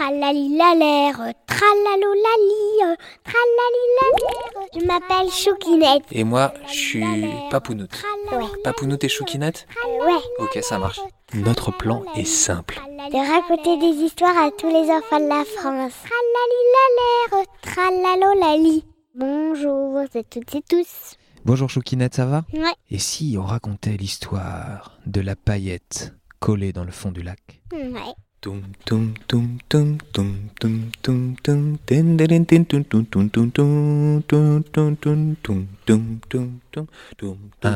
Tralalilalère, tralalolali, tralalilalère. Je m'appelle Choukinette. Et moi, je suis Papounoute. Ouais. Papounoute et Choukinette ouais. Ok, ça marche. Notre plan est simple. De raconter des histoires à tous les enfants de la France. Tralalilalère, tralalolali. Bonjour à toutes et tous. Bonjour Choukinette, ça va Ouais. Et si on racontait l'histoire de la paillette collée dans le fond du lac? Ouais. Un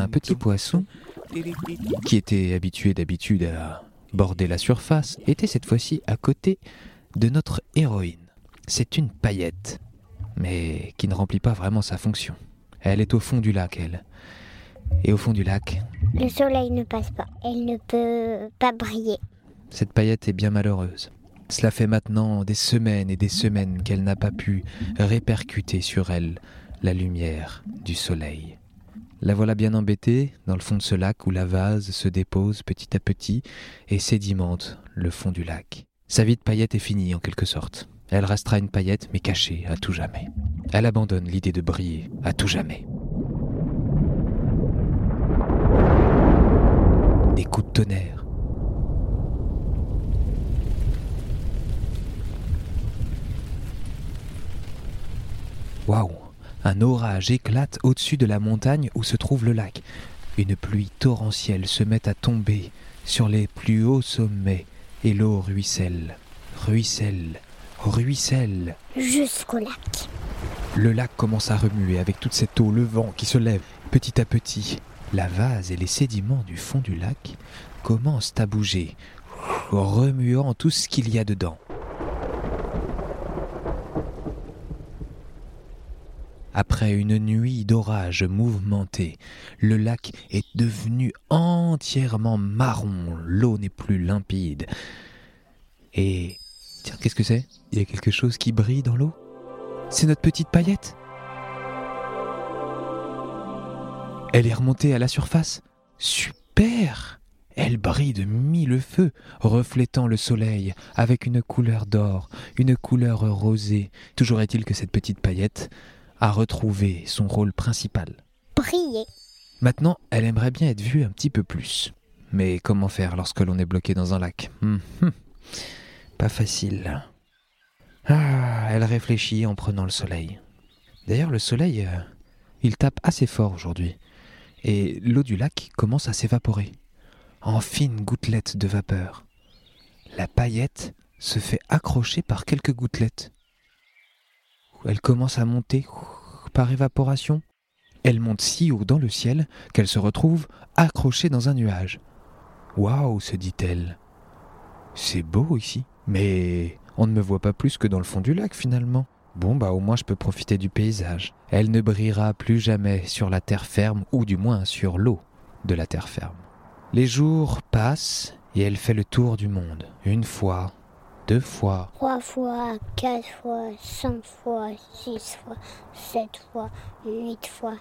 petit poisson, qui était habitué d'habitude à border la surface, était cette fois-ci à côté de notre héroïne. C'est une paillette, mais qui ne remplit pas vraiment sa fonction. Elle est au fond du lac, elle. Et au fond du lac... Le soleil ne passe pas. Elle ne peut pas briller. Cette paillette est bien malheureuse. Cela fait maintenant des semaines et des semaines qu'elle n'a pas pu répercuter sur elle la lumière du soleil. La voilà bien embêtée dans le fond de ce lac où la vase se dépose petit à petit et sédimente le fond du lac. Sa vie de paillette est finie en quelque sorte. Elle restera une paillette mais cachée à tout jamais. Elle abandonne l'idée de briller à tout jamais. Des coups de tonnerre, Waouh Un orage éclate au-dessus de la montagne où se trouve le lac. Une pluie torrentielle se met à tomber sur les plus hauts sommets et l'eau ruisselle, ruisselle, ruisselle. Jusqu'au lac. Le lac commence à remuer avec toute cette eau, le vent qui se lève petit à petit. La vase et les sédiments du fond du lac commencent à bouger, remuant tout ce qu'il y a dedans. Après une nuit d'orage mouvementé, le lac est devenu entièrement marron, l'eau n'est plus limpide. Et... Tiens, qu'est-ce que c'est? Il y a quelque chose qui brille dans l'eau? C'est notre petite paillette? Elle est remontée à la surface? Super! Elle brille de mille feux, reflétant le soleil avec une couleur d'or, une couleur rosée. Toujours est-il que cette petite paillette a retrouvé son rôle principal. Briller. Maintenant, elle aimerait bien être vue un petit peu plus. Mais comment faire lorsque l'on est bloqué dans un lac? Hum, hum. Pas facile. Ah, elle réfléchit en prenant le soleil. D'ailleurs, le soleil, euh, il tape assez fort aujourd'hui. Et l'eau du lac commence à s'évaporer, en fines gouttelettes de vapeur. La paillette se fait accrocher par quelques gouttelettes. Elle commence à monter par évaporation. Elle monte si haut dans le ciel qu'elle se retrouve accrochée dans un nuage. Waouh, se dit-elle. C'est beau ici, mais on ne me voit pas plus que dans le fond du lac finalement. Bon, bah au moins je peux profiter du paysage. Elle ne brillera plus jamais sur la terre ferme, ou du moins sur l'eau de la terre ferme. Les jours passent et elle fait le tour du monde. Une fois, deux fois, Trois fois, quatre fois, cinq fois, six fois, sept fois, huit fois,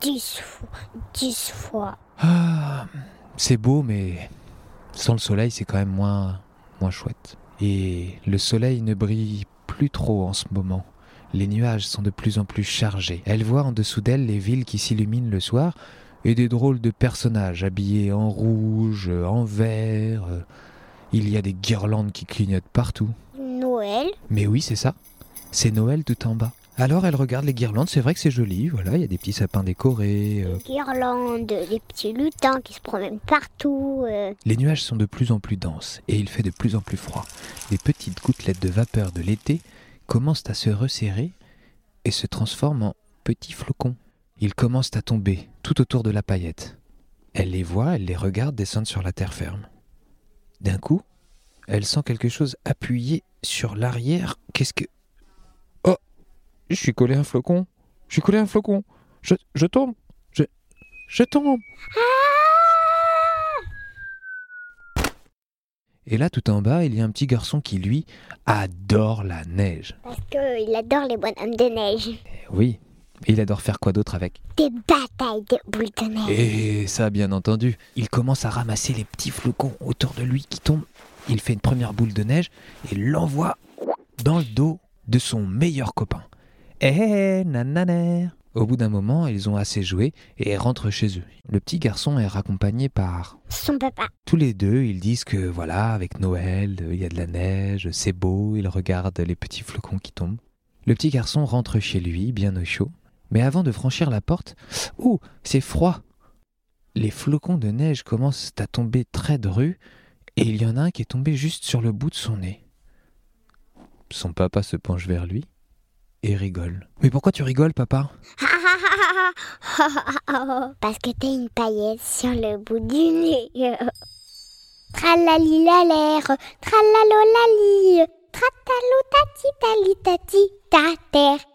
dix fois, dix fois. Ah, c'est beau, mais sans le soleil, c'est quand même moins, moins chouette. Et le soleil ne brille plus trop en ce moment. Les nuages sont de plus en plus chargés. Elle voit en dessous d'elle les villes qui s'illuminent le soir et des drôles de personnages habillés en rouge, en vert. Il y a des guirlandes qui clignotent partout. Noël. Mais oui, c'est ça. C'est Noël tout en bas. Alors elle regarde les guirlandes, c'est vrai que c'est joli, voilà, il y a des petits sapins décorés. euh, Guirlandes, des petits lutins qui se promènent partout. euh, Les nuages sont de plus en plus denses et il fait de plus en plus froid. Les petites gouttelettes de vapeur de l'été commencent à se resserrer et se transforment en petits flocons. Ils commencent à tomber tout autour de la paillette. Elle les voit, elle les regarde descendre sur la terre ferme. D'un coup, elle sent quelque chose appuyé sur l'arrière. Qu'est-ce que... Oh Je suis collé à un flocon. Je suis collé à un flocon. Je, je tombe. Je... Je tombe. Et là, tout en bas, il y a un petit garçon qui, lui, adore la neige. Parce qu'il adore les bonhommes de neige. Eh Oui, il adore faire quoi d'autre avec? Des batailles de boules de neige. Et ça, bien entendu. Il commence à ramasser les petits flocons autour de lui qui tombent. Il fait une première boule de neige et l'envoie dans le dos de son meilleur copain. Eh, eh nananer Au bout d'un moment, ils ont assez joué et rentrent chez eux. Le petit garçon est raccompagné par Son papa. tous les deux, ils disent que voilà, avec Noël, il y a de la neige, c'est beau, ils regardent les petits flocons qui tombent. Le petit garçon rentre chez lui, bien au chaud, mais avant de franchir la porte, oh, c'est froid Les flocons de neige commencent à tomber très drus, et il y en a un qui est tombé juste sur le bout de son nez. Son papa se penche vers lui et rigole. Mais pourquoi tu rigoles, papa? Parce que t'as une paillette sur le bout du nez. Tralali la l'air, tralalolali, tratalo tati tali tati ta terre.